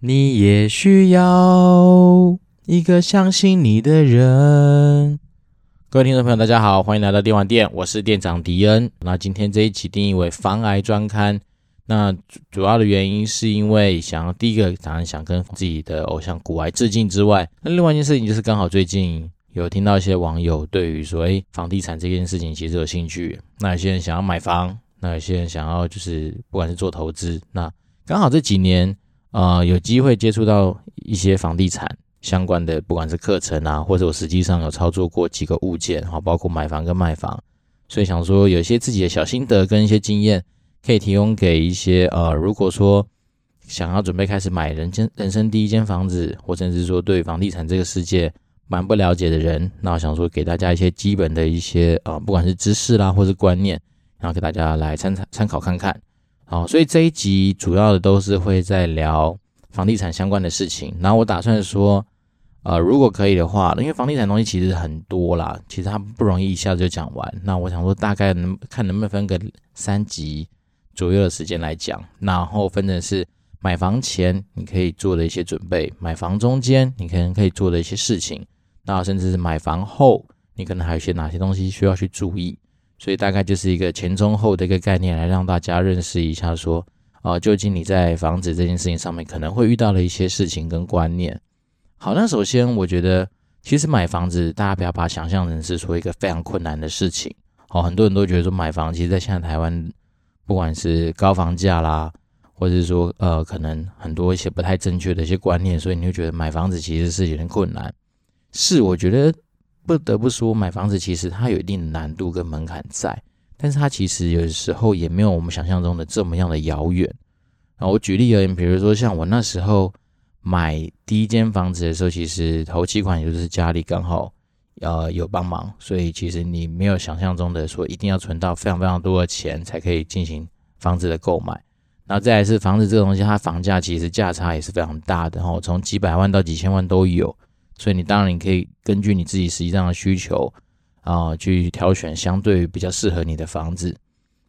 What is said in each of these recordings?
你也需要一个相信你的人。各位听众朋友，大家好，欢迎来到电玩店，我是店长迪恩。那今天这一期定义为防癌专刊。那主主要的原因是因为想要第一个当然想跟自己的偶像股癌致敬之外，那另外一件事情就是刚好最近有听到一些网友对于说，诶，房地产这件事情其实有兴趣。那有些人想要买房，那有些人想要就是不管是做投资，那刚好这几年。呃，有机会接触到一些房地产相关的，不管是课程啊，或者我实际上有操作过几个物件，好，包括买房跟卖房，所以想说有一些自己的小心得跟一些经验，可以提供给一些呃，如果说想要准备开始买人间人生第一间房子，或者是说对房地产这个世界蛮不了解的人，那我想说给大家一些基本的一些呃，不管是知识啦，或是观念，然后给大家来参参参考看看。好，所以这一集主要的都是会在聊房地产相关的事情。然后我打算说，呃，如果可以的话，因为房地产东西其实很多啦，其实它不容易一下子就讲完。那我想说，大概能看能不能分个三集左右的时间来讲。然后分成是买房前你可以做的一些准备，买房中间你可能可以做的一些事情，那甚至是买房后你可能还有一些哪些东西需要去注意。所以大概就是一个前中后的一个概念，来让大家认识一下，说，啊，究竟你在房子这件事情上面可能会遇到的一些事情跟观念。好，那首先我觉得，其实买房子大家不要把想象成是说一个非常困难的事情。好，很多人都觉得说买房，其实在现在台湾，不管是高房价啦，或者是说呃，可能很多一些不太正确的一些观念，所以你会觉得买房子其实是有点困难。是，我觉得。不得不说，买房子其实它有一定的难度跟门槛在，但是它其实有时候也没有我们想象中的这么样的遥远。啊，我举例而言，比如说像我那时候买第一间房子的时候，其实头期款也就是家里刚好呃有帮忙，所以其实你没有想象中的说一定要存到非常非常多的钱才可以进行房子的购买。然后再来是房子这个东西，它房价其实价差也是非常大的，然后从几百万到几千万都有。所以你当然你可以根据你自己实际上的需求啊、去挑选相对比较适合你的房子。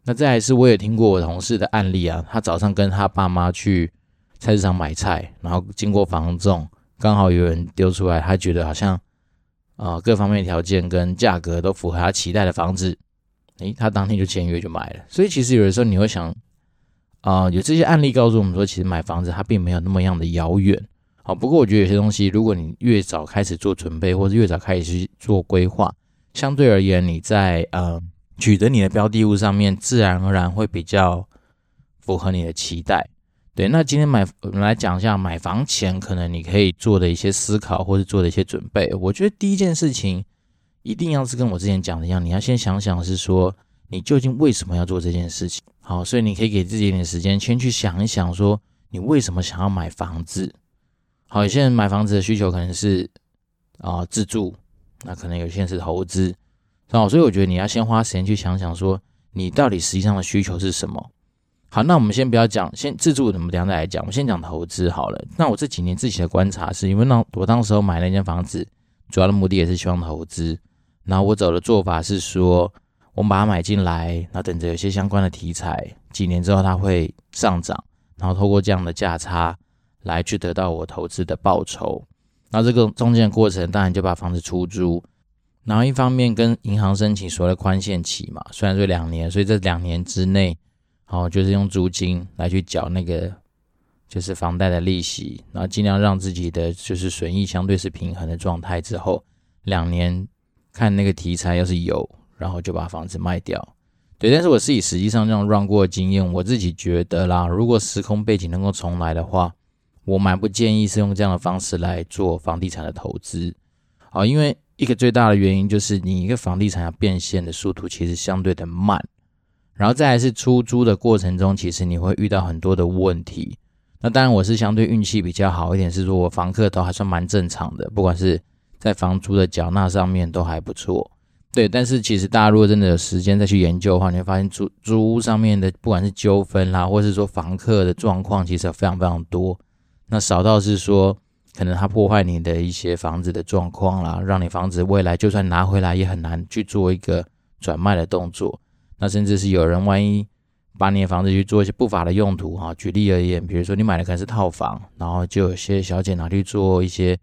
那再来是，我也听过我同事的案例啊，他早上跟他爸妈去菜市场买菜，然后经过房仲，刚好有人丢出来，他觉得好像啊、各方面条件跟价格都符合他期待的房子，诶，他当天就签约就买了。所以其实有的时候你会想啊、有这些案例告诉我们说，其实买房子它并没有那么样的遥远。好，不过我觉得有些东西，如果你越早开始做准备，或者越早开始去做规划，相对而言，你在呃取得你的标的物上面，自然而然会比较符合你的期待。对，那今天买我们来讲一下买房前可能你可以做的一些思考，或者做的一些准备。我觉得第一件事情一定要是跟我之前讲的一样，你要先想想是说你究竟为什么要做这件事情。好，所以你可以给自己一点时间，先去想一想，说你为什么想要买房子。好，有些人买房子的需求可能是啊、自住，那可能有些人是投资，好，所以我觉得你要先花时间去想想，说你到底实际上的需求是什么。好，那我们先不要讲，先自住，我们等下再来讲。我们先讲投资好了。那我这几年自己的观察是，因为那我当时候买那间房子，主要的目的也是希望投资。然后我走的做法是说，我把它买进来，然后等着有些相关的题材，几年之后它会上涨，然后透过这样的价差。来去得到我投资的报酬，那这个中间的过程当然就把房子出租，然后一方面跟银行申请所谓的宽限期嘛，虽然说两年，所以这两年之内，哦，就是用租金来去缴那个就是房贷的利息，然后尽量让自己的就是损益相对是平衡的状态之后，两年看那个题材要是有，然后就把房子卖掉。对，但是我自己实际上这样 run 过的经验，我自己觉得啦，如果时空背景能够重来的话。我蛮不建议是用这样的方式来做房地产的投资，啊，因为一个最大的原因就是你一个房地产要变现的速度其实相对的慢，然后再来是出租的过程中，其实你会遇到很多的问题。那当然我是相对运气比较好一点，是说我房客都还算蛮正常的，不管是在房租的缴纳上面都还不错。对，但是其实大家如果真的有时间再去研究的话，你会发现租租屋上面的不管是纠纷啦，或是说房客的状况，其实非常非常多。那少到是说，可能它破坏你的一些房子的状况啦，让你房子未来就算拿回来也很难去做一个转卖的动作。那甚至是有人万一把你的房子去做一些不法的用途哈，举例而言，比如说你买的可能是套房，然后就有些小姐拿去做一些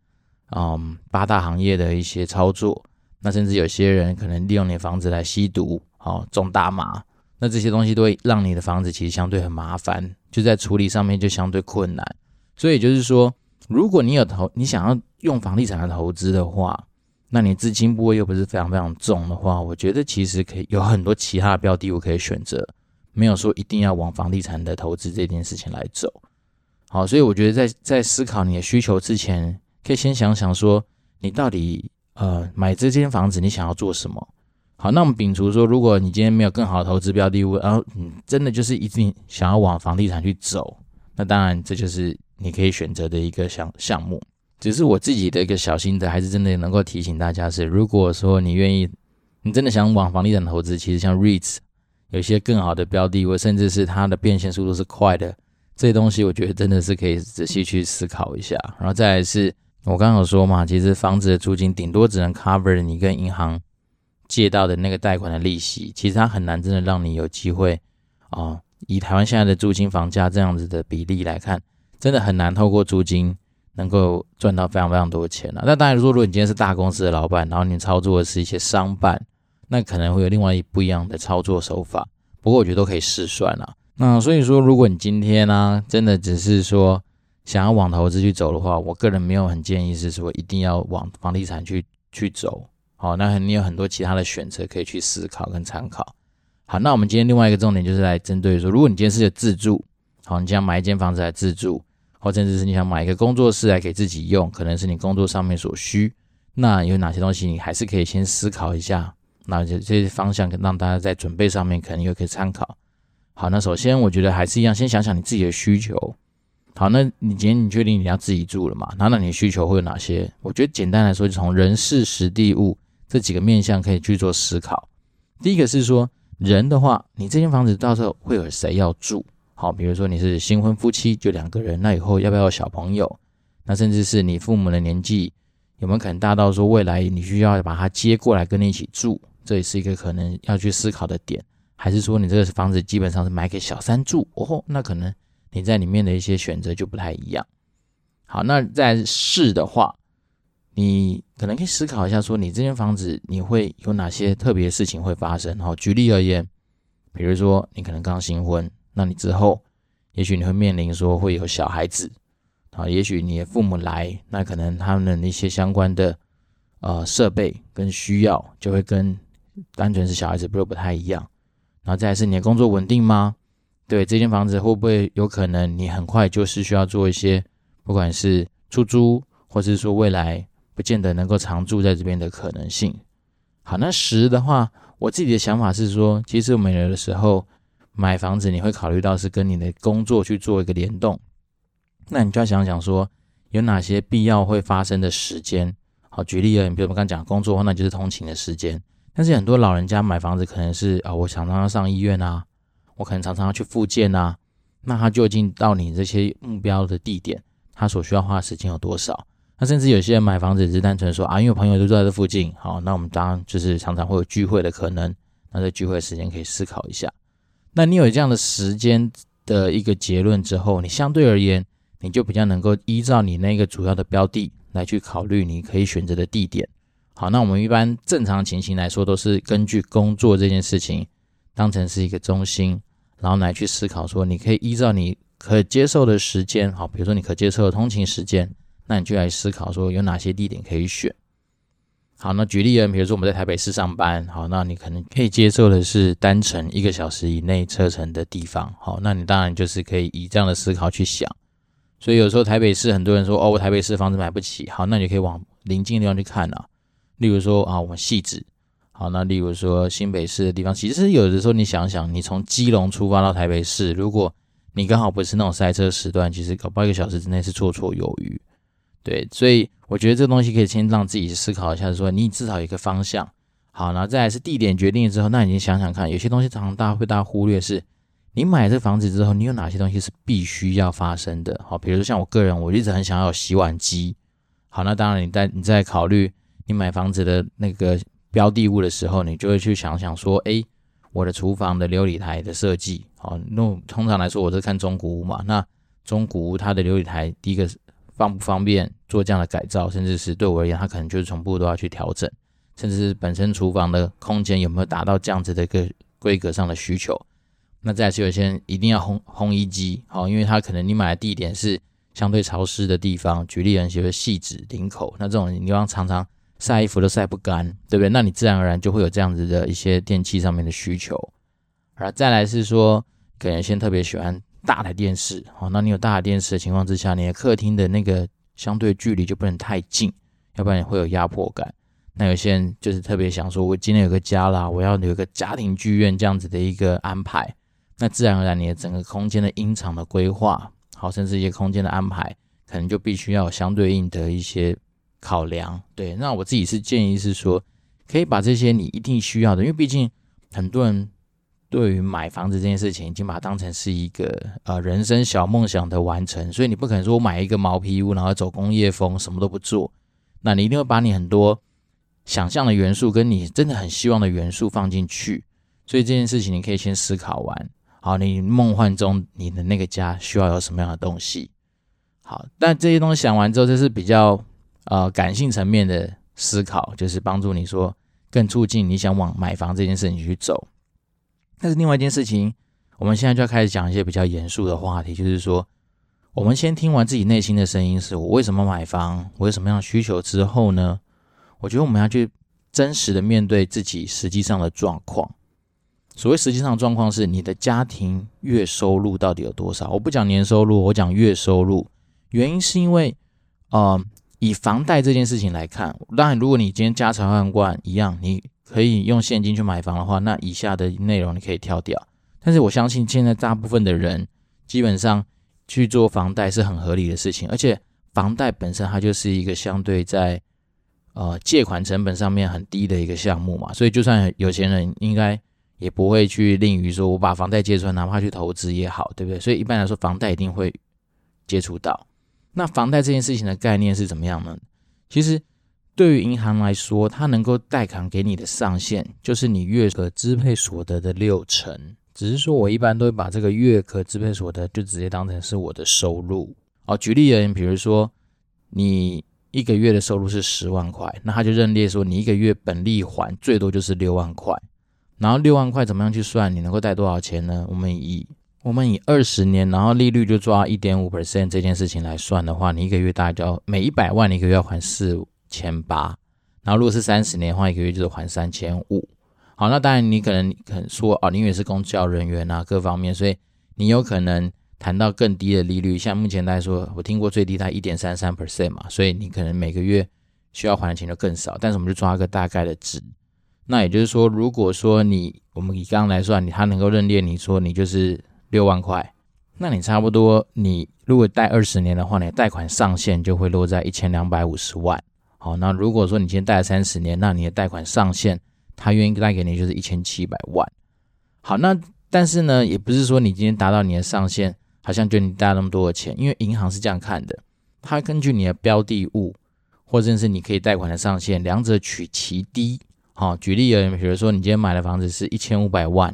嗯八大行业的一些操作。那甚至有些人可能利用你的房子来吸毒，好种大麻，那这些东西都会让你的房子其实相对很麻烦，就在处理上面就相对困难。所以就是说，如果你有投，你想要用房地产来投资的话，那你资金部位又不是非常非常重的话，我觉得其实可以有很多其他的标的物可以选择，没有说一定要往房地产的投资这件事情来走。好，所以我觉得在在思考你的需求之前，可以先想想说你到底。呃，买这间房子你想要做什么？好，那我们摒除说，如果你今天没有更好的投资标的物，然后你真的就是一定想要往房地产去走，那当然这就是你可以选择的一个项项目。只是我自己的一个小心得，还是真的能够提醒大家是，如果说你愿意，你真的想往房地产投资，其实像 REITs 有一些更好的标的或，甚至是它的变现速度是快的，这些东西我觉得真的是可以仔细去思考一下。然后再来是。我刚刚有说嘛，其实房子的租金顶多只能 cover 你跟银行借到的那个贷款的利息，其实它很难真的让你有机会啊、以台湾现在的租金房价这样子的比例来看，真的很难透过租金能够赚到非常非常多钱了。那当然说，如果你今天是大公司的老板，然后你操作的是一些商办，那可能会有另外一不一样的操作手法。不过我觉得都可以试算了。那所以说，如果你今天呢、真的只是说。想要往投资去走的话，我个人没有很建议是说一定要往房地产去去走。好，那你有很多其他的选择可以去思考跟参考。好，那我们今天另外一个重点就是来针对说，如果你今天是自住，好，你想买一间房子来自住，或甚至是你想买一个工作室来给自己用，可能是你工作上面所需，那有哪些东西你还是可以先思考一下。那这这些方向，让大家在准备上面可能又可以参考。好，那首先我觉得还是一样，先想想你自己的需求。好，那你今天你确定你要自己住了嘛？那那你的需求会有哪些？我觉得简单来说，就从人事、时地、物这几个面向可以去做思考。第一个是说人的话，你这间房子到时候会有谁要住？好，比如说你是新婚夫妻，就两个人，那以后要不要小朋友？那甚至是你父母的年纪有没有可能大到说未来你需要把他接过来跟你一起住？这也是一个可能要去思考的点。还是说你这个房子基本上是买给小三住？哦，那可能。你在里面的一些选择就不太一样。好，那在事的话，你可能可以思考一下，说你这间房子你会有哪些特别事情会发生？好，举例而言，比如说你可能刚新婚，那你之后也许你会面临说会有小孩子，啊，也许你的父母来，那可能他们的一些相关的呃设备跟需要就会跟单纯是小孩子不不太一样。然后再是你的工作稳定吗？对，这间房子会不会有可能你很快就是需要做一些，不管是出租，或是说未来不见得能够常住在这边的可能性。好，那十的话，我自己的想法是说，其实我们有的时候买房子，你会考虑到是跟你的工作去做一个联动，那你就要想想说，有哪些必要会发生的时间。好，举例而言，比如我们刚刚讲工作，那就是通勤的时间。但是很多老人家买房子可能是啊、我常常要上医院啊。我可能常常要去复健啊，那他究竟到你这些目标的地点，他所需要花的时间有多少？那甚至有些人买房子只是单纯说啊，因为朋友都住在这附近，好，那我们当然就是常常会有聚会的可能，那在聚会的时间可以思考一下。那你有这样的时间的一个结论之后，你相对而言，你就比较能够依照你那个主要的标的来去考虑你可以选择的地点。好，那我们一般正常情形来说，都是根据工作这件事情。当成是一个中心，然后来去思考说，你可以依照你可接受的时间，好，比如说你可接受的通勤时间，那你就来思考说有哪些地点可以选。好，那举例啊，比如说我们在台北市上班，好，那你可能可以接受的是单程一个小时以内车程的地方，好，那你当然就是可以以这样的思考去想。所以有时候台北市很多人说，哦，我台北市房子买不起，好，那你可以往邻近的地方去看啊，例如说啊，我们汐止。好，那例如说新北市的地方，其实有的时候你想想，你从基隆出发到台北市，如果你刚好不是那种塞车时段，其实搞不好一个小时之内是绰绰有余。对，所以我觉得这东西可以先让自己思考一下，说你至少有一个方向。好，然后再来是地点决定之后，那你想想看，有些东西常常大家会大家忽略是，你买这房子之后，你有哪些东西是必须要发生的？好，比如说像我个人，我一直很想要有洗碗机，好，那当然你在你在考虑你买房子的那个标的物的时候，你就会去想想说，诶，我的厨房的琉璃台的设计，好，那通常来说我是看中古屋嘛，那中古屋它的琉璃台第一个方不方便做这样的改造，甚至是对我而言，它可能就是全部都要去调整，甚至是本身厨房的空间有没有达到这样子的一个规格上的需求。那再是有些人一定要烘烘衣机，好，因为它可能你买的地点是相对潮湿的地方，举例人写的汐止林口，那这种地方常常晒衣服都晒不干，对不对？那你自然而然就会有这样子的一些电器上面的需求。而再来是说，可能先特别喜欢大台电视，好，那你有大台电视的情况之下，你的客厅的那个相对距离就不能太近，要不然你会有压迫感。那有些人就是特别想说，我今天有个家啦，我要有一个家庭剧院这样子的一个安排。那自然而然，你的整个空间的音场的规划，好，甚至一些空间的安排，可能就必须要有相对应的一些考量。对，那我自己是建议是说，可以把这些你一定需要的，因为毕竟很多人对于买房子这件事情，已经把它当成是一个呃人生小梦想的完成，所以你不可能说我买一个毛坯屋，然后走工业风，什么都不做。那你一定会把你很多想象的元素，跟你真的很希望的元素放进去。所以这件事情，你可以先思考完。好，你梦幻中你的那个家需要有什么样的东西？好，但这些东西想完之后，这是比较呃感性层面的思考，就是帮助你说更促进你想往买房这件事情去走。但是另外一件事情，我们现在就要开始讲一些比较严肃的话题，就是说，我们先听完自己内心的声音，是我为什么买房，我有什么样的需求之后呢，我觉得我们要去真实的面对自己实际上的状况。所谓实际上的状况是，你的家庭月收入到底有多少？我不讲年收入，我讲月收入。原因是因为，呃，以房贷这件事情来看，当然，如果你今天家财万贯一样，你可以用现金去买房的话，那以下的内容你可以跳掉。但是我相信现在大部分的人基本上去做房贷是很合理的事情，而且房贷本身它就是一个相对在呃借款成本上面很低的一个项目嘛，所以就算有钱人应该。也不会去吝于说，我把房贷借出来，哪怕去投资也好，对不对？所以一般来说，房贷一定会接触到。那房贷这件事情的概念是怎么样呢？其实对于银行来说，它能够贷款给你的上限就是你月可支配所得的六成。只是说我一般都会把这个月可支配所得就直接当成是我的收入。哦，举例而言，比如说你一个月的收入是十万块，那他就认列说你一个月本利还最多就是六万块。然后六万块怎么样去算？你能够贷多少钱呢？我们以我们以二十年，然后利率就抓一点五 percent 这件事情来算的话，你一个月大概就要每一百万，你一个月要还四千八。然后如果是三十年的话，一个月就是还三千五。好，那当然你可能可能说哦，你也是公教人员啊，各方面，所以你有可能谈到更低的利率。像目前来说，我听过最低在一点三三 percent 嘛，所以你可能每个月需要还的钱就更少。但是我们就抓个大概的值。那也就是说，如果说你我们以刚刚来算，你他能够认列你说你就是六万块，那你差不多你如果贷二十年的话，你贷款上限就会落在一千两百五十万。好，那如果说你今天贷了三十年，那你的贷款上限他愿意贷给你就是一千七百万。好，那但是呢，也不是说你今天达到你的上限，好像就你贷那么多的钱，因为银行是这样看的，它根据你的标的物或者是你可以贷款的上限，两者取其低。好，举例而言，比如说你今天买的房子是一千五百万，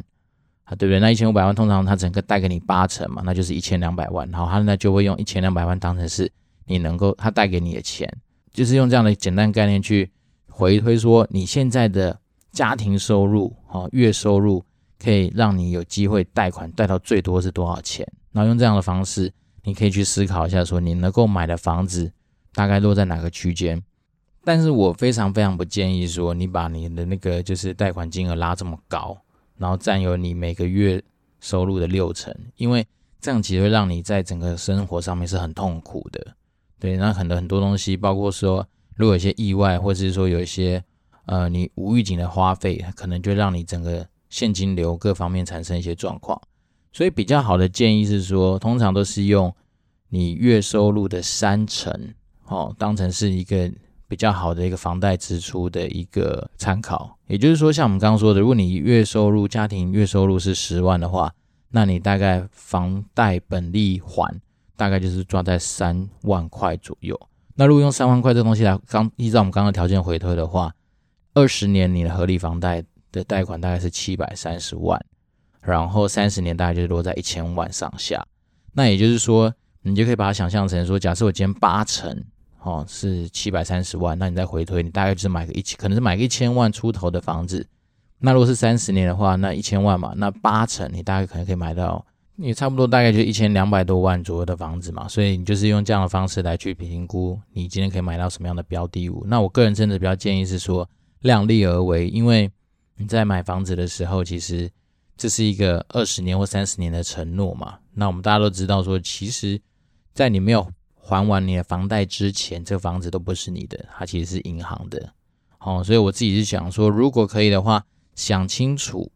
啊，对不对？那一千五百万通常它整个贷给你八成嘛，那就是一千两百万。然后他呢就会用一千两百万当成是你能够他贷给你的钱，就是用这样的简单概念去回推说你现在的家庭收入，哈，月收入可以让你有机会贷款贷到最多是多少钱？然后用这样的方式，你可以去思考一下，说你能够买的房子大概落在哪个区间。但是我非常非常不建议说，你把你的那个就是贷款金额拉这么高，然后占有你每个月收入的六成，因为这样其实会让你在整个生活上面是很痛苦的。对，那很多很多东西，包括说如果有些意外，或者是说有一些呃你无预警的花费，可能就让你整个现金流各方面产生一些状况。所以比较好的建议是说，通常都是用你月收入的三成，哦，当成是一个。比较好的一个房贷支出的一个参考，也就是说，像我们刚刚说的，如果你月收入家庭月收入是十万的话，那你大概房贷本利还大概就是抓在三万块左右。那如果用三万块这东西来刚依照我们刚刚条件回推的话，二十年你的合理房贷的贷款大概是七百三十万，然后三十年大概就是落在一千万上下。那也就是说，你就可以把它想象成说，假设我今天八成哦是七百三十万，那你再回推，你大概就是买个一，可能是买个一千万出头的房子。那如果是三十年的话，那一千万嘛，那八成你大概可能可以买到。你差不多大概就一千两百多万左右的房子嘛，所以你就是用这样的方式来去评估你今天可以买到什么样的标的物。那我个人真的比较建议是说量力而为，因为你在买房子的时候，其实这是一个二十年或三十年的承诺嘛。那我们大家都知道说，其实，在你没有还完你的房贷之前，这个房子都不是你的，它其实是银行的。哦，所以我自己是想说，如果可以的话，想清楚，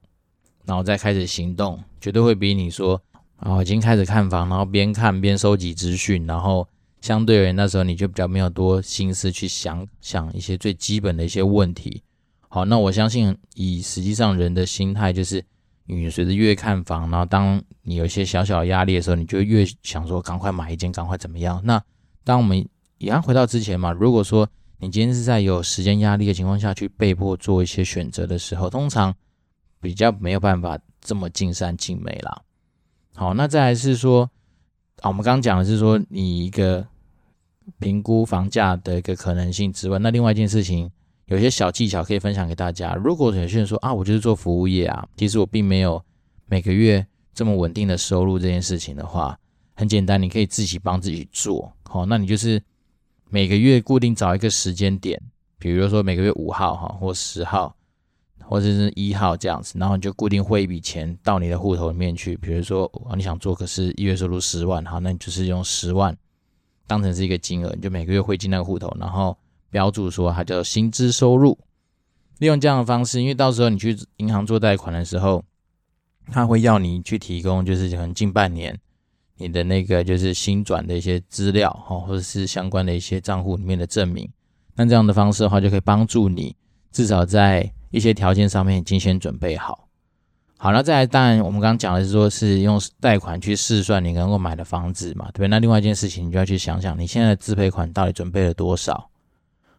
然后再开始行动，绝对会比你说。然后已经开始看房，然后边看边收集资讯，然后相对而言那时候你就比较没有多心思去想想一些最基本的一些问题。好，那我相信以实际上人的心态就是，你随着越看房，然后当你有一些小小压力的时候，你就越想说赶快买一间，赶快怎么样。那当我们一样回到之前嘛，如果说你今天是在有时间压力的情况下去被迫做一些选择的时候，通常比较没有办法这么尽善尽美啦。好，那再来是说，啊，我们刚刚讲的是说，你一个评估房价的一个可能性之外，那另外一件事情，有些小技巧可以分享给大家。如果有些人说啊，我就是做服务业啊，其实我并没有每个月这么稳定的收入这件事情的话，很简单，你可以自己帮自己做。好，那你就是每个月固定找一个时间点，比如说每个月五号哈或十号。或者是一号这样子，然后你就固定汇一笔钱到你的户头里面去。比如说，你想做，可是一月收入十万，好，那你就是用十万当成是一个金额，你就每个月汇进那个户头，然后标注说它叫薪资收入。利用这样的方式，因为到时候你去银行做贷款的时候，他会要你去提供，就是可能近半年你的那个就是薪转的一些资料，哈，或者是相关的一些账户里面的证明。那这样的方式的话，就可以帮助你至少在一些条件上面已经先准备好，好，那再来，当然我们刚刚讲的是说，是用贷款去试算你能够买的房子嘛，对不对？那另外一件事情，你就要去想想你现在的自备款到底准备了多少。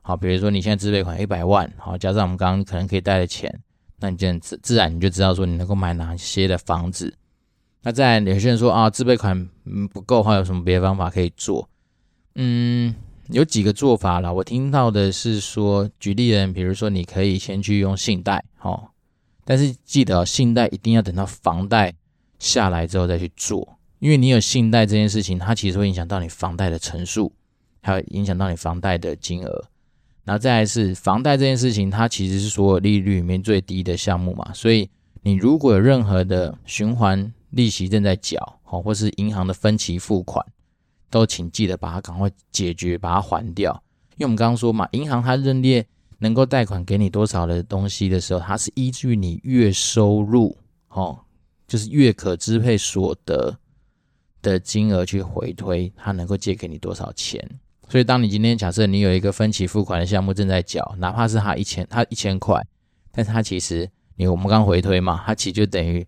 好，比如说你现在自备款一百万，好，加上我们刚刚可能可以贷的钱，那你这样自自然你就知道说你能够买哪些的房子。那再，有些人说啊，自备款不够的话，有什么别的方法可以做？嗯。有几个做法啦，我听到的是说，举例人，比如说你可以先去用信贷，哦，但是记得信贷一定要等到房贷下来之后再去做，因为你有信贷这件事情，它其实会影响到你房贷的成数，还有影响到你房贷的金额。然后再来是房贷这件事情，它其实是所有利率里面最低的项目嘛，所以你如果有任何的循环利息正在缴，哦，或是银行的分期付款。都请记得把它赶快解决，把它还掉。因为我们刚刚说嘛，银行它认列能够贷款给你多少的东西的时候，它是依据你月收入，哦，就是月可支配所得的金额去回推，它能够借给你多少钱。所以，当你今天假设你有一个分期付款的项目正在缴，哪怕是它一千，它一千块，但是它其实你我们刚回推嘛，它其实就等于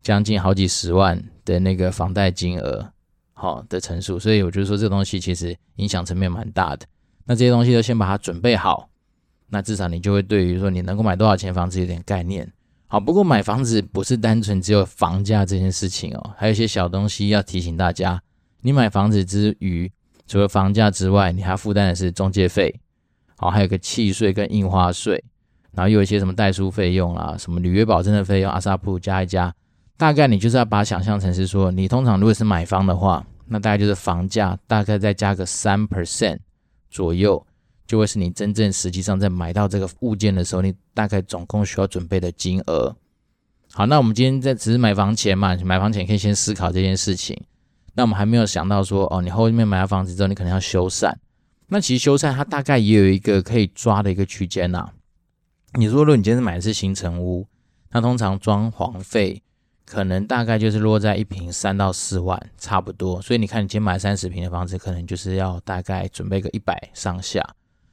将近好几十万的那个房贷金额。好的陈述，所以我就说这东西其实影响层面蛮大的。那这些东西都先把它准备好，那至少你就会对于说你能够买多少钱房子有点概念。好，不过买房子不是单纯只有房价这件事情哦，还有一些小东西要提醒大家。你买房子之余，除了房价之外，你还负担的是中介费，好，还有个契税跟印花税，然后又有一些什么代书费用啊，什么履约保证的费用，阿萨布加一加。大概你就是要把想象成是说，你通常如果是买房的话，那大概就是房价大概再加个三 percent 左右，就会是你真正实际上在买到这个物件的时候，你大概总共需要准备的金额。好，那我们今天在只是买房前嘛，买房前可以先思考这件事情。那我们还没有想到说，哦，你后面买了房子之后，你可能要修缮。那其实修缮它大概也有一个可以抓的一个区间呐。你说如果你今天买的是新成屋，那通常装潢费。可能大概就是落在一平三到四万，差不多。所以你看，你今天买三十平的房子，可能就是要大概准备个一百上下。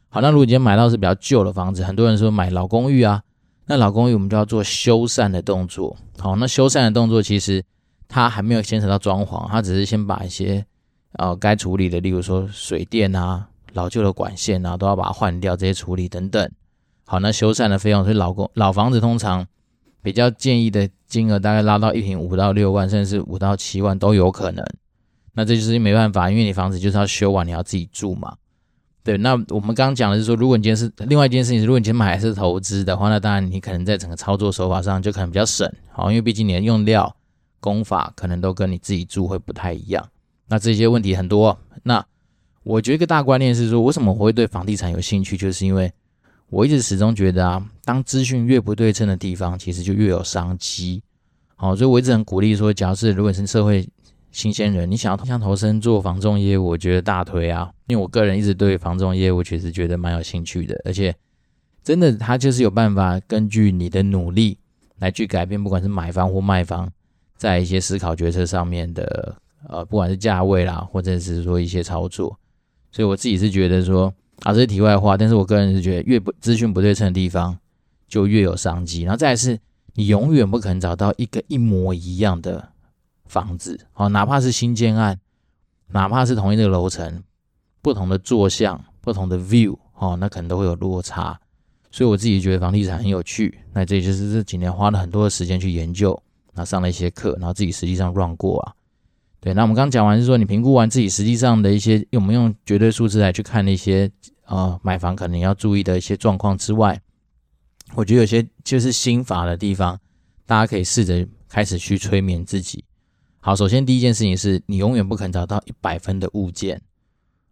好，那如果你今天买到是比较旧的房子，很多人说买老公寓啊，那老公寓我们就要做修缮的动作。好，那修缮的动作其实它还没有牵扯到装潢，它只是先把一些呃该处理的，例如说水电啊、老旧的管线啊，都要把它换掉，这些处理等等。好，那修缮的费用，所以老公老房子通常比较建议的金额大概拉到一平五到六万，甚至是五到七万都有可能。那这就是没办法，因为你房子就是要修完，你要自己住嘛。对，那我们刚刚讲的是说，如果你今天是另外一件事情，如果你今天买的是投资的话，那当然你可能在整个操作手法上就可能比较省，好，因为毕竟你的用料、工法可能都跟你自己住会不太一样。那这些问题很多。那我觉得一个大观念是说，为什么我会对房地产有兴趣，就是因为我一直始终觉得啊，当资讯越不对称的地方，其实就越有商机。好，所以我一直很鼓励说，假设如果是社会。新鲜人，你想要想投身做房仲业务，我觉得大推啊，因为我个人一直对房仲业务确实觉得蛮有兴趣的，而且真的，他就是有办法根据你的努力来去改变，不管是买方或卖方，在一些思考决策上面的，呃，不管是价位啦，或者是说一些操作，所以我自己是觉得说啊，这是题外话，但是我个人是觉得越不资讯不对称的地方，就越有商机，然后再来是，你永远不可能找到一个一模一样的。房子哦，哪怕是新建案，哪怕是同一个楼层，不同的坐向、不同的 view 哦，那可能都会有落差。所以我自己觉得房地产很有趣。那这就是这几年花了很多的时间去研究，那上了一些课，然后自己实际上 run 过啊。对，那我们刚讲完是说，你评估完自己实际上的一些，我们用绝对数字来去看那些啊、买房可能要注意的一些状况之外，我觉得有些就是心法的地方，大家可以试着开始去催眠自己。好，首先第一件事情是你永远不可能找到一百分的物件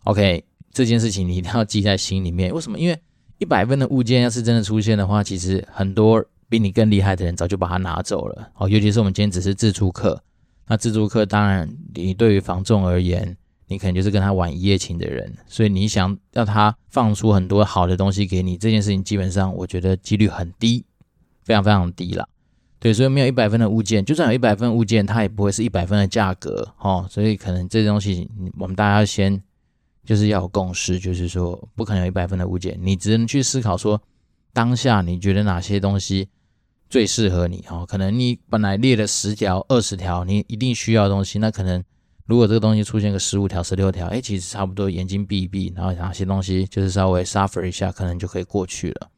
，OK，这件事情你一定要记在心里面。为什么？因为一百分的物件要是真的出现的话，其实很多比你更厉害的人早就把它拿走了。哦，尤其是我们今天只是自助客，那自助客当然你对于房仲而言，你可能就是跟他玩一夜情的人，所以你想要他放出很多好的东西给你，这件事情基本上我觉得几率很低，非常非常低了。对，所以没有一百分的物件，就算有一百分物件，它也不会是一百分的价格，哦，所以可能这东西，我们大家先就是要有共识，就是说不可能有一百分的物件，你只能去思考说，当下你觉得哪些东西最适合你，哦，可能你本来列了十条、二十条，你一定需要的东西，那可能如果这个东西出现个十五条、十六条，哎，其实差不多，眼睛闭一闭，然后哪些东西就是稍微 suffer 一下，可能就可以过去了。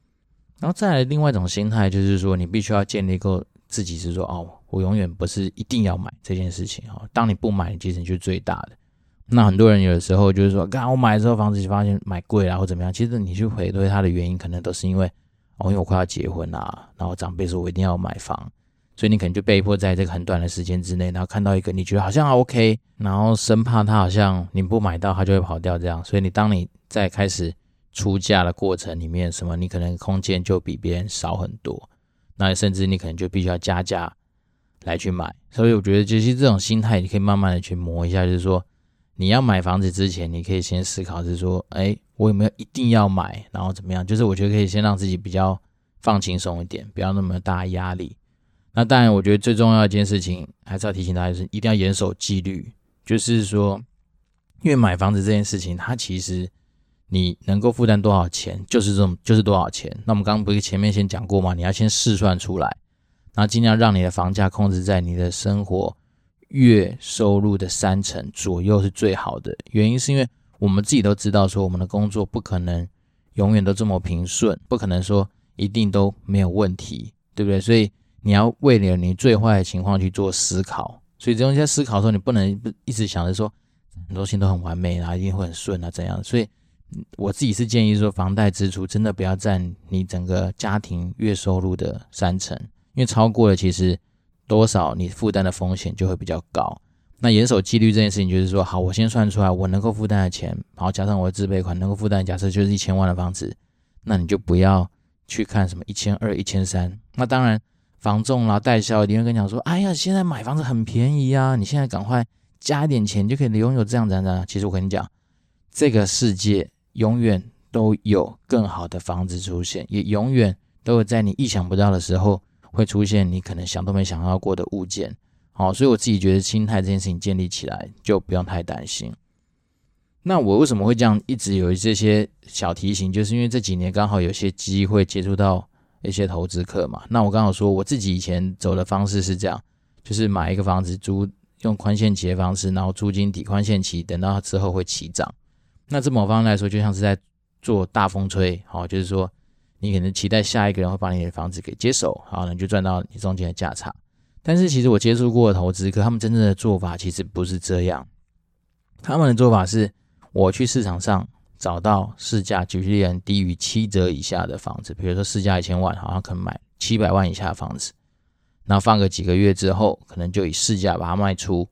然后再来另外一种心态，就是说你必须要建立一个。自己是说哦，我永远不是一定要买这件事情哦。当你不买，其实你就是最大的。那很多人有的时候就是说，刚我买的时候房子发现买贵了或怎么样。其实你去回推它的原因，可能都是因为哦，因为我快要结婚啦，然后长辈说我一定要买房，所以你可能就被迫在这个很短的时间之内，然后看到一个你觉得好像 OK，然后生怕它好像你不买到它就会跑掉这样。所以你当你在开始出价的过程里面，什么你可能空间就比别人少很多。那甚至你可能就必须要加价来去买，所以我觉得其实这种心态你可以慢慢的去磨一下，就是说你要买房子之前，你可以先思考是说，哎，我有没有一定要买，然后怎么样？就是我觉得可以先让自己比较放轻松一点，不要那么大压力。那当然，我觉得最重要一件事情还是要提醒大家，是一定要严守纪律，就是说，因为买房子这件事情，它其实。你能够负担多少钱，就是这种，就是多少钱。那我们刚刚不是前面先讲过吗？你要先试算出来，然后尽量让你的房价控制在你的生活月收入的三成左右是最好的。原因是因为我们自己都知道，说我们的工作不可能永远都这么平顺，不可能说一定都没有问题，对不对？所以你要为了你最坏的情况去做思考。所以这种在思考的时候，你不能一直想着说很多事情都很完美啊，一定会很顺啊，怎样？所以。我自己是建议说，房贷支出真的不要占你整个家庭月收入的三成，因为超过了，其实多少你负担的风险就会比较高。那严守纪律这件事情，就是说，好，我先算出来我能够负担的钱，然后加上我的自备款能够负担，假设就是一千万的房子，那你就不要去看什么一千二、一千三。那当然，房仲啦、代销一定会跟你讲说，哎呀，现在买房子很便宜啊，你现在赶快加一点钱就可以拥有这样这样的。其实我跟你讲，这个世界。永远都有更好的房子出现，也永远都有在你意想不到的时候会出现你可能想都没想到过的物件。好，所以我自己觉得心态这件事情建立起来就不用太担心。那我为什么会这样一直有这些小提醒？就是因为这几年刚好有些机会接触到一些投资客嘛。那我刚好说我自己以前走的方式是这样，就是买一个房子租，用宽限期的方式，然后租金抵宽限期，等到它之后会起涨。那这某方来说，就像是在做大风吹，好，就是说你可能期待下一个人会把你的房子给接手，好，你就赚到你中间的价差。但是其实我接触过的投资客，他们真正的做法其实不是这样。他们的做法是，我去市场上找到市价举例人低于七折以下的房子，比如说市价一千万，好像可能买七百万以下的房子，然后放个几个月之后，可能就以市价把它卖出，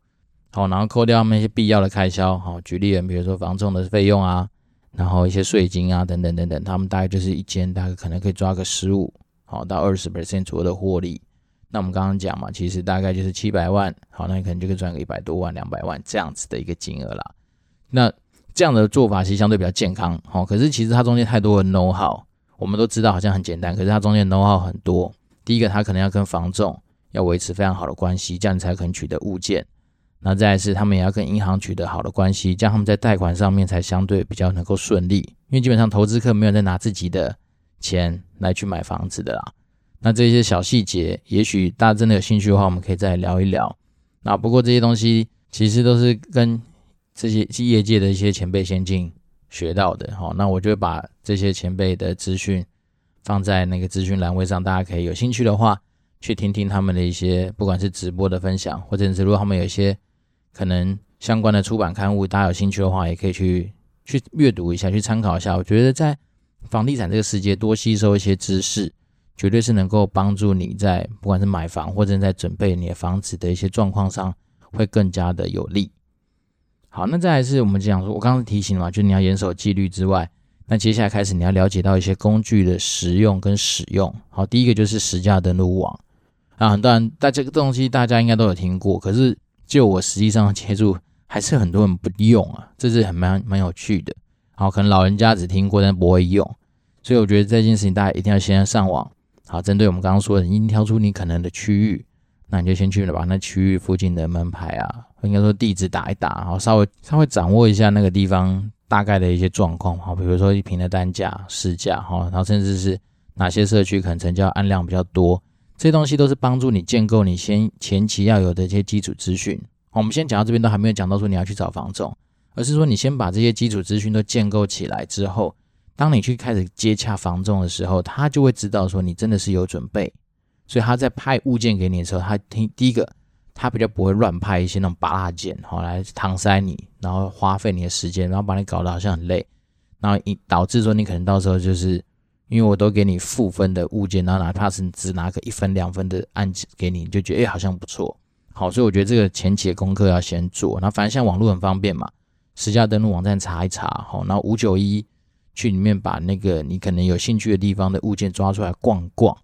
好，然后扣掉他们一些必要的开销，好，举例人比如说房仲的费用啊，然后一些税金啊等等等等，他们大概就是一间大概可能可以抓个十五好到二十 percent 左右的获利。那我们刚刚讲嘛，其实大概就是七百万，好，那你可能就可以赚个一百多万、两百万这样子的一个金额啦。那这样的做法其实相对比较健康，好，可是其实它中间太多的 know how，我们都知道好像很简单，可是它中间 know how 很多。第一个，它可能要跟房仲要维持非常好的关系，这样才可能取得物件。那再来是，他们也要跟银行取得好的关系，这样他们在贷款上面才相对比较能够顺利。因为基本上投资客没有在拿自己的钱来去买房子的啦。那这些小细节，也许大家真的有兴趣的话，我们可以再聊一聊。那不过这些东西其实都是跟这些业界的一些前辈先进学到的。好，那我就会把这些前辈的资讯放在那个资讯栏位上，大家可以有兴趣的话去听听他们的一些，不管是直播的分享，或者是如果他们有一些可能相关的出版刊物，大家有兴趣的话，也可以去去阅读一下，去参考一下。我觉得在房地产这个世界，多吸收一些知识。绝对是能够帮助你在不管是买房或者在准备你的房子的一些状况上，会更加的有利。好，那再来是我们讲说，我刚刚提醒了嘛，就你要严守纪律之外，那接下来开始你要了解到一些工具的实用跟使用。好，第一个就是实价登录网啊，很多人但这个东西大家应该都有听过，可是就我实际上接触，还是很多人不用啊，这是很蛮蛮有趣的。好，可能老人家只听过，但不会用，所以我觉得这件事情大家一定要先上网。好，针对我们刚刚说的，你挑出你可能的区域，那你就先去了把那区域附近的门牌啊，应该说地址打一打，好，稍微稍微掌握一下那个地方大概的一些状况，好，比如说一平的单价、市价，哈，然后甚至是哪些社区可能成交案量比较多，这些东西都是帮助你建构你先前期要有的一些基础资讯。我们先讲到这边都还没有讲到说你要去找房总，而是说你先把这些基础资讯都建构起来之后。当你去开始接洽房仲的时候，他就会知道说你真的是有准备，所以他在派物件给你的时候，他听第一个，他比较不会乱派一些那种芭乐件，好来搪塞你，然后花费你的时间，然后把你搞得好像很累，然后引导致说你可能到时候就是因为我都给你负分的物件，然后哪怕是只拿个一分两分的案子给你，就觉得哎好像不错，好，所以我觉得这个前期的功课要先做，那反正现在网络很方便嘛，实价登录网站查一查，好，然后五九一。去里面把那个你可能有兴趣的地方的物件抓出来逛逛，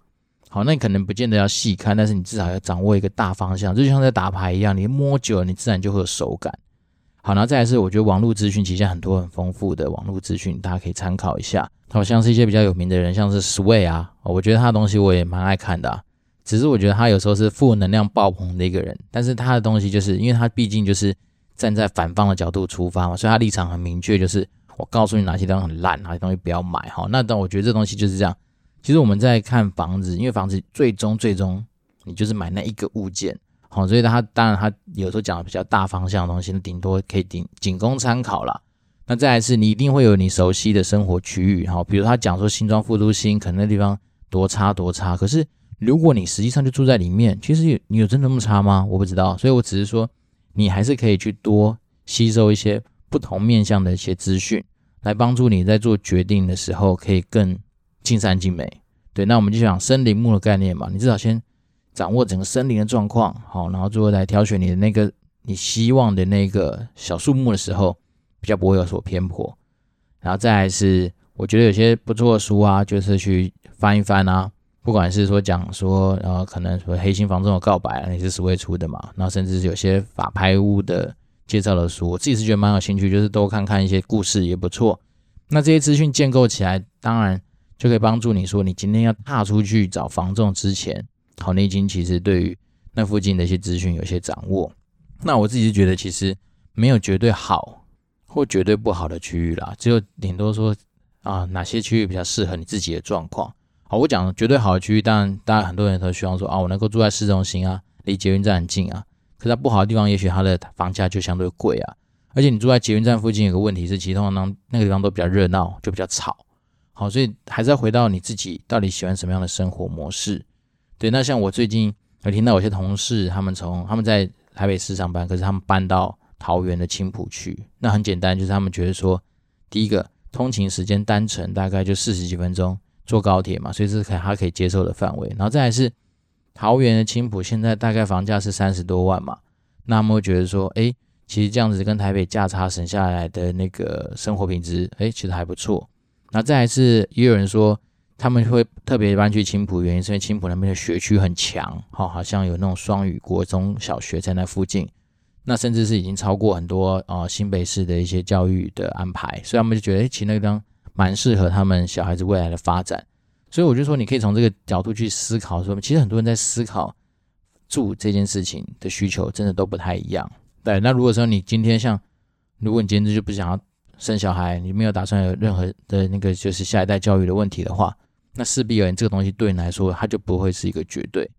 好，那你可能不见得要细看，但是你至少要掌握一个大方向，就像在打牌一样，你摸久了，你自然就会有手感。好，然后再来是我觉得网络资讯其实很多很丰富的网络资讯，大家可以参考一下。好像是一些比较有名的人，像是 Sway 啊，我觉得他的东西我也蛮爱看的，只是我觉得他有时候是负能量爆棚的一个人，但是他的东西就是因为他毕竟就是站在反方的角度出发嘛，所以他立场很明确，就是。我告诉你哪些地方很烂，哪些东西不要买哈。那但我觉得这东西就是这样。其实我们在看房子，因为房子最终最终你就是买那一个物件，好，所以他当然他有时候讲的比较大方向的东西，顶多可以顶仅供参考啦。那再来是你一定会有你熟悉的生活区域哈，比如他讲说新庄副都心可能那地方多差多差，可是如果你实际上就住在里面，其实你有真的那么差吗？我不知道，所以我只是说你还是可以去多吸收一些。不同面向的一些资讯，来帮助你在做决定的时候可以更尽善尽美。对，那我们就讲森林木的概念嘛，你至少先掌握整个森林的状况，好，然后最后来挑选你的那个你希望的那个小树木的时候，比较不会有所偏颇。然后再来是，我觉得有些不错的书啊，就是去翻一翻啊，不管是说讲说，然后可能说黑心房中的告白啊，也是 Sway 出的嘛，然后甚至是有些法拍屋的。介绍的书，我自己是觉得蛮有兴趣，就是多看看一些故事也不错。那这些资讯建构起来，当然就可以帮助你说，你今天要踏出去找房仲之前，好，你已经其实对于那附近的一些资讯有些掌握。那我自己是觉得，其实没有绝对好或绝对不好的区域啦，只有顶多说啊，哪些区域比较适合你自己的状况。好，我讲绝对好的区域，当然，当然很多人都希望说啊，我能够住在市中心啊，离捷运站很近啊。可是它不好的地方，也许它的房价就相对贵啊。而而且你住在捷运站附近，有个问题是，其实通常那个地方都比较热闹，就比较吵。好，所以还是要回到你自己到底喜欢什么样的生活模式。对，那像我最近有听到有些同事，他们从他们在台北市上班，可是他们搬到桃园的青埔去。那很简单，就是他们觉得说，第一个通勤时间单程大概就四十几分钟，坐高铁嘛，所以这是可他可以接受的范围。然后再来是桃园的青埔，现在大概房价是三十多万嘛，那他们会觉得说，哎。其实这样子跟台北价差省下来的那个生活品质，哎，其实还不错。那再来是，也有人说他们会特别搬去青埔，原因是因为青埔那边的学区很强，好，好像有那种双语国中小学在那附近，那甚至是已经超过很多啊、新北市的一些教育的安排，所以他们就觉得，哎，其实那个地方蛮适合他们小孩子未来的发展。所以我就说，你可以从这个角度去思考，说其实很多人在思考住这件事情的需求，真的都不太一样。对，那如果说你今天像，如果你今天就不想要生小孩，你没有打算有任何的那个就是下一代教育的问题的话，那势必而言这个东西对你来说，它就不会是一个绝对。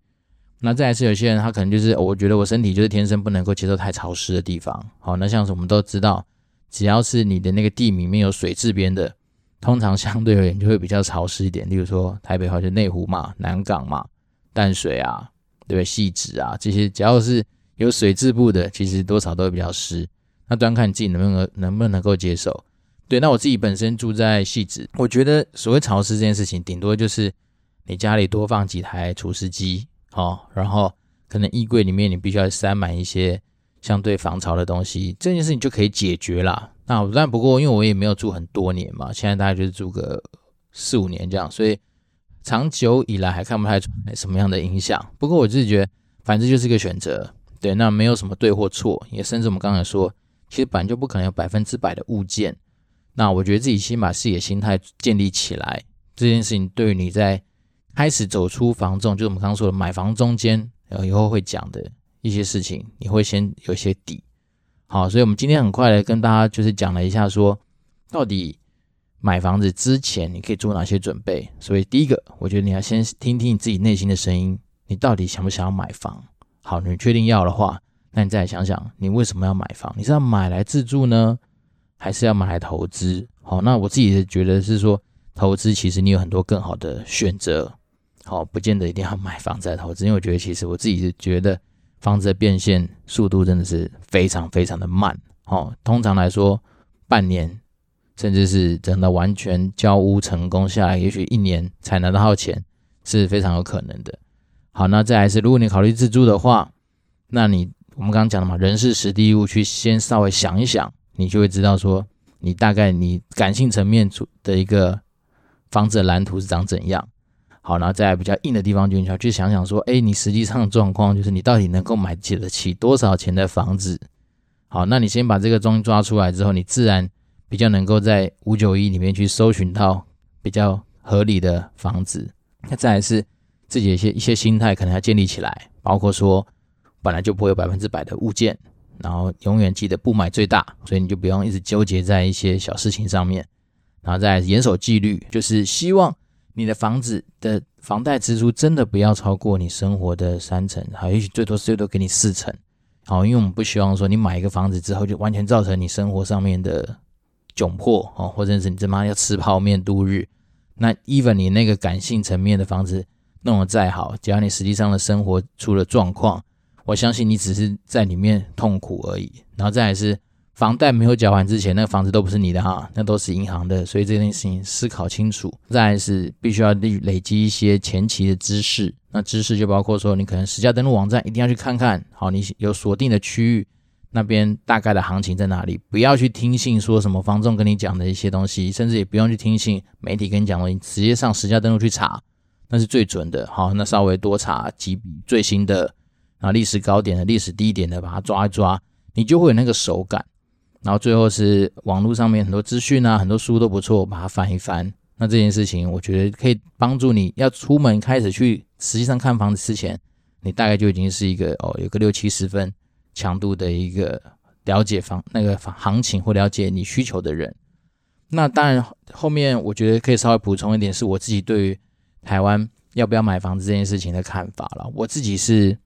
那再来是有些人他可能就是，我觉得我身体就是天生不能够接受太潮湿的地方。好，那像是我们都知道，只要是你的那个地里面有水质边的，通常相对而言就会比较潮湿一点。例如说台北话就内湖嘛、南港嘛、淡水啊，对不对？汐止啊这些，只要是。有水质部的，其实多少都会比较湿，那端看你自己能不能能不能够接受。对，那我自己本身住在汐止，我觉得所谓潮湿这件事情，顶多就是你家里多放几台除湿机，哦，然后可能衣柜里面你必须要塞满一些相对防潮的东西，这件事情就可以解决啦。那但不过因为我也没有住很多年嘛，现在大概就是住个四五年这样，所以长久以来还看不太出来什么样的影响。不过我自己觉得，反正就是一个选择。对，那没有什么对或错，也甚至我们刚才说，其实本来就不可能有百分之百的物件。那我觉得自己先把自己的心态建立起来，这件事情对于你在开始走出房中，就是我们刚刚说的买房中间，呃以后会讲的一些事情，你会先有一些底。好，所以我们今天很快的跟大家就是讲了一下，说到底买房子之前你可以做哪些准备。所以第一个，我觉得你要先听听你自己内心的声音，你到底想不想要买房？好，你确定要的话，那你再来想想，你为什么要买房？你是要买来自住呢，还是要买来投资？好，那我自己觉得是说，投资其实你有很多更好的选择。好，不见得一定要买房子投资，因为我觉得其实我自己是觉得房子的变现速度真的是非常非常的慢。好，通常来说，半年甚至是等到完全交屋成功下来，也许一年才拿到钱，是非常有可能的。好，那再来是，如果你考虑自住的话，那你我们刚刚讲的嘛，人事实地物去先稍微想一想，你就会知道说，你大概你感性层面的一个房子的蓝图是长怎样。好，然后再来比较硬的地方，就你要去想想说，哎，你实际上的状况就是你到底能够买起得起多少钱的房子。好，那你先把这个东西抓出来之后，你自然比较能够在五九一里面去搜寻到比较合理的房子。那再来是。自己的一些一些心态可能要建立起来，包括说本来就不会有百分之百的物件，然后永远记得不买最大，所以你就不用一直纠结在一些小事情上面，然后再严守纪律，就是希望你的房子的房贷支出真的不要超过你生活的三成，好，也许最多最多给你四成，好，因为我们不希望说你买一个房子之后就完全造成你生活上面的窘迫哦，或者是你他妈要吃泡面度日，那 even 你那个感性层面的房子。弄得再好，只要你实际上的生活出了状况，我相信你只是在里面痛苦而已。然后再来是房贷没有缴完之前，那个房子都不是你的哈，那都是银行的。所以这件事情思考清楚。再来是必须要累累积一些前期的知识，那知识就包括说，你可能实价登录网站一定要去看看，好，你有锁定的区域那边大概的行情在哪里，不要去听信说什么房仲跟你讲的一些东西，甚至也不用去听信媒体跟你讲的，你直接上实价登录去查。那是最准的，好，那稍微多查几笔最新的啊历史高点的、历史低点的，把它抓一抓，你就会有那个手感。然后最后是网络上面很多资讯啊，很多书都不错，把它翻一翻。那这件事情，我觉得可以帮助你要出门开始去实际上看房子之前，你大概就已经是一个哦，有个六七十分强度的一个了解房那个房行情或了解你需求的人。那当然后面我觉得可以稍微补充一点，是我自己对于。台湾要不要买房子这件事情的看法了，我自己是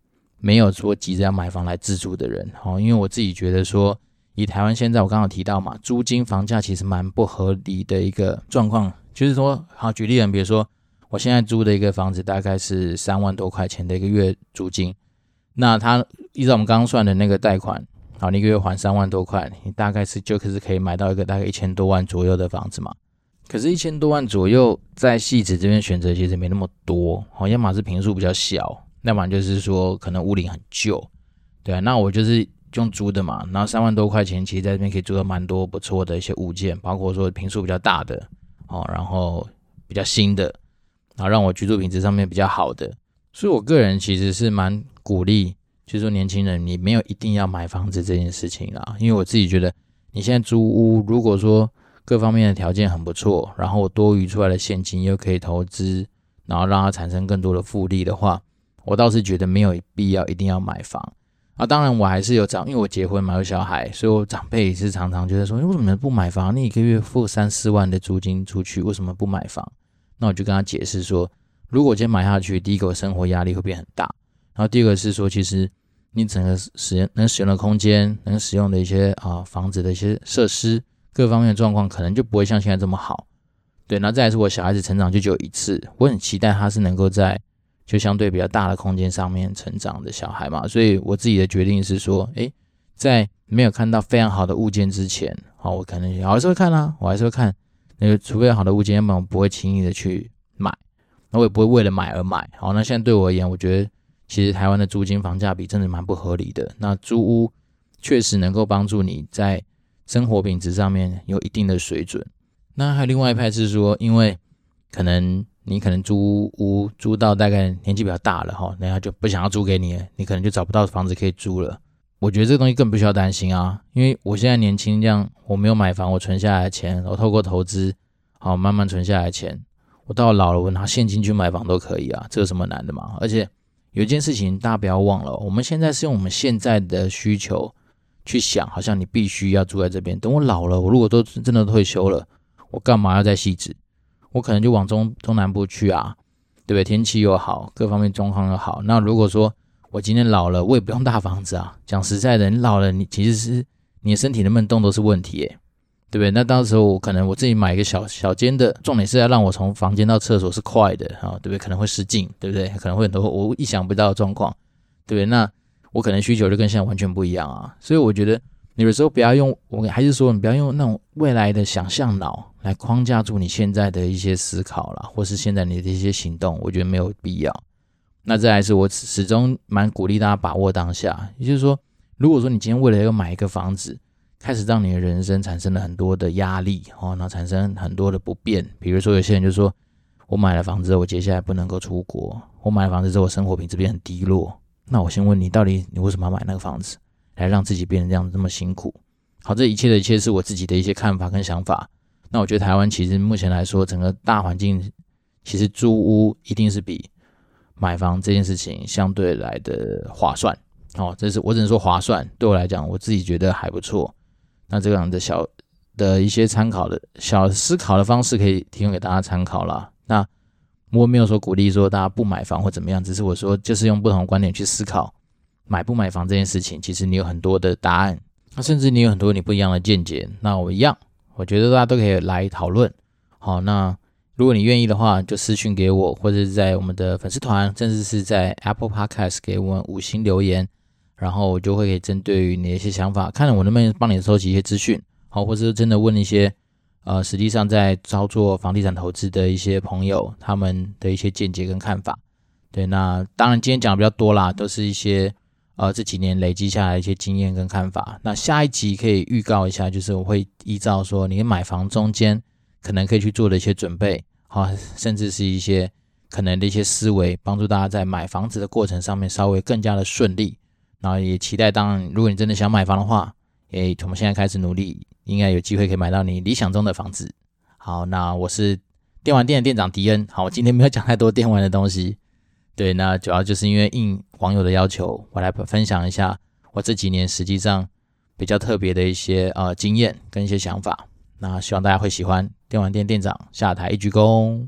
没有说急着要买房来自住的人，好，因为我自己觉得说，以台湾现在我刚刚提到嘛，租金房价其实蛮不合理的一个状况，就是说，好举例人，比如说我现在租的一个房子大概是三万多块钱的一个月租金，那他依照我们刚刚算的那个贷款，好，你一个月还三万多块，你大概是就可是可以买到一个大概一千多万左右的房子嘛。可是，一千多万左右在汐止这边选择其实没那么多，好，要么是坪数比较小，要么就是说可能屋龄很旧，对啊，那我就是用租的嘛，然后三万多块钱，其实在这边可以租到蛮多不错的一些物件，包括说坪数比较大的，哦，然后比较新的，然后让我居住品质上面比较好的，所以我个人其实是蛮鼓励，就是说年轻人你没有一定要买房子这件事情啦，因为我自己觉得你现在租屋，如果说各方面的条件很不错，然后多余出来的现金又可以投资，然后让它产生更多的复利的话，我倒是觉得没有必要一定要买房啊。当然，我还是有长，因为我结婚嘛，有小孩，所以我长辈也是常常觉得说，为什么你不买房？你一个月付三四万的租金出去，为什么不买房？那我就跟他解释说，如果今天买下去，第一个生活压力会变很大，然后第二个是说，其实你整个使能使用的空间，能使用的一些啊房子的一些设施。各方面的状况可能就不会像现在这么好，对。那再来是我小孩子成长就只有一次，我很期待他是能够在就相对比较大的空间上面成长的小孩嘛，所以我自己的决定是说，诶，在没有看到非常好的物件之前，好，我可能还是会看啊，我还是会看那个，除非好的物件，要不然我不会轻易的去买，那我也不会为了买而买。好，那现在对我而言，我觉得其实台湾的租金房价比真的蛮不合理的，那租屋确实能够帮助你在。生活品质上面有一定的水准，那还有另外一派是说，因为可能你可能租屋租到大概年纪比较大了哈，人家就不想要租给你，你可能就找不到房子可以租了。我觉得这个东西更不需要担心啊，因为我现在年轻，这样我没有买房，我存下来的钱，我透过投资好慢慢存下来的钱，我到老了我拿现金去买房都可以啊，这有什么难的嘛？而且有一件事情大家不要忘了，我们现在是用我们现在的需求。去想，好像你必须要住在这边。等我老了，我如果都真的退休了，我干嘛要在汐止？我可能就往中中南部去啊，对不对？天气又好，各方面状况又好。那如果说我今天老了，我也不用大房子啊。讲实在的，你老了，你其实是你的身体能不能动都是问题，诶，对不对？那到时候我可能我自己买一个小小间的，重点是要让我从房间到厕所是快的啊，对不对？可能会失禁，对不对？可能会很多我意想不到的状况，对不对？那。我可能需求就跟现在完全不一样啊，所以我觉得你有时候不要用，我还是说你不要用那种未来的想象脑来框架住你现在的一些思考啦，或是现在你的一些行动，我觉得没有必要。那再来是我始终蛮鼓励大家把握当下，也就是说，如果说你今天为了要买一个房子，开始让你的人生产生了很多的压力哦，那产生很多的不便，比如说有些人就说，我买了房子，我接下来不能够出国，我买了房子之后，生活品质变很低落。那我先问你，到底你为什么要买那个房子，来让自己变成这样子这么辛苦？好，这一切的一切是我自己的一些看法跟想法。那我觉得台湾其实目前来说，整个大环境其实租屋一定是比买房这件事情相对来的划算。哦，这是我只能说划算，对我来讲，我自己觉得还不错。那这样的小的一些参考的小思考的方式，可以提供给大家参考啦。那。我没有说鼓励说大家不买房或怎么样，只是我说就是用不同观点去思考买不买房这件事情。其实你有很多的答案，那甚至你有很多你不一样的见解。那我一样，我觉得大家都可以来讨论。好，那如果你愿意的话，就私讯给我，或者是在我们的粉丝团，甚至是在 Apple Podcast 给我们五星留言，然后我就会可以针对于你的一些想法，看我能不能帮你收集一些资讯，好，或者是真的问一些。呃，实际上在操作房地产投资的一些朋友，他们的一些见解跟看法，对，那当然今天讲的比较多啦，都是一些呃这几年累积下来一些经验跟看法。那下一集可以预告一下，就是我会依照说你买房中间可能可以去做的一些准备，好，甚至是一些可能的一些思维，帮助大家在买房子的过程上面稍微更加的顺利。然后也期待，当然如果你真的想买房的话，诶，从现在开始努力。应该有机会可以买到你理想中的房子。好，那我是电玩店的店长迪恩。好，我今天没有讲太多电玩的东西。对，那主要就是因为应网友的要求，我来分享一下我这几年实际上比较特别的一些呃经验跟一些想法。那希望大家会喜欢。电玩店店长下台一鞠躬。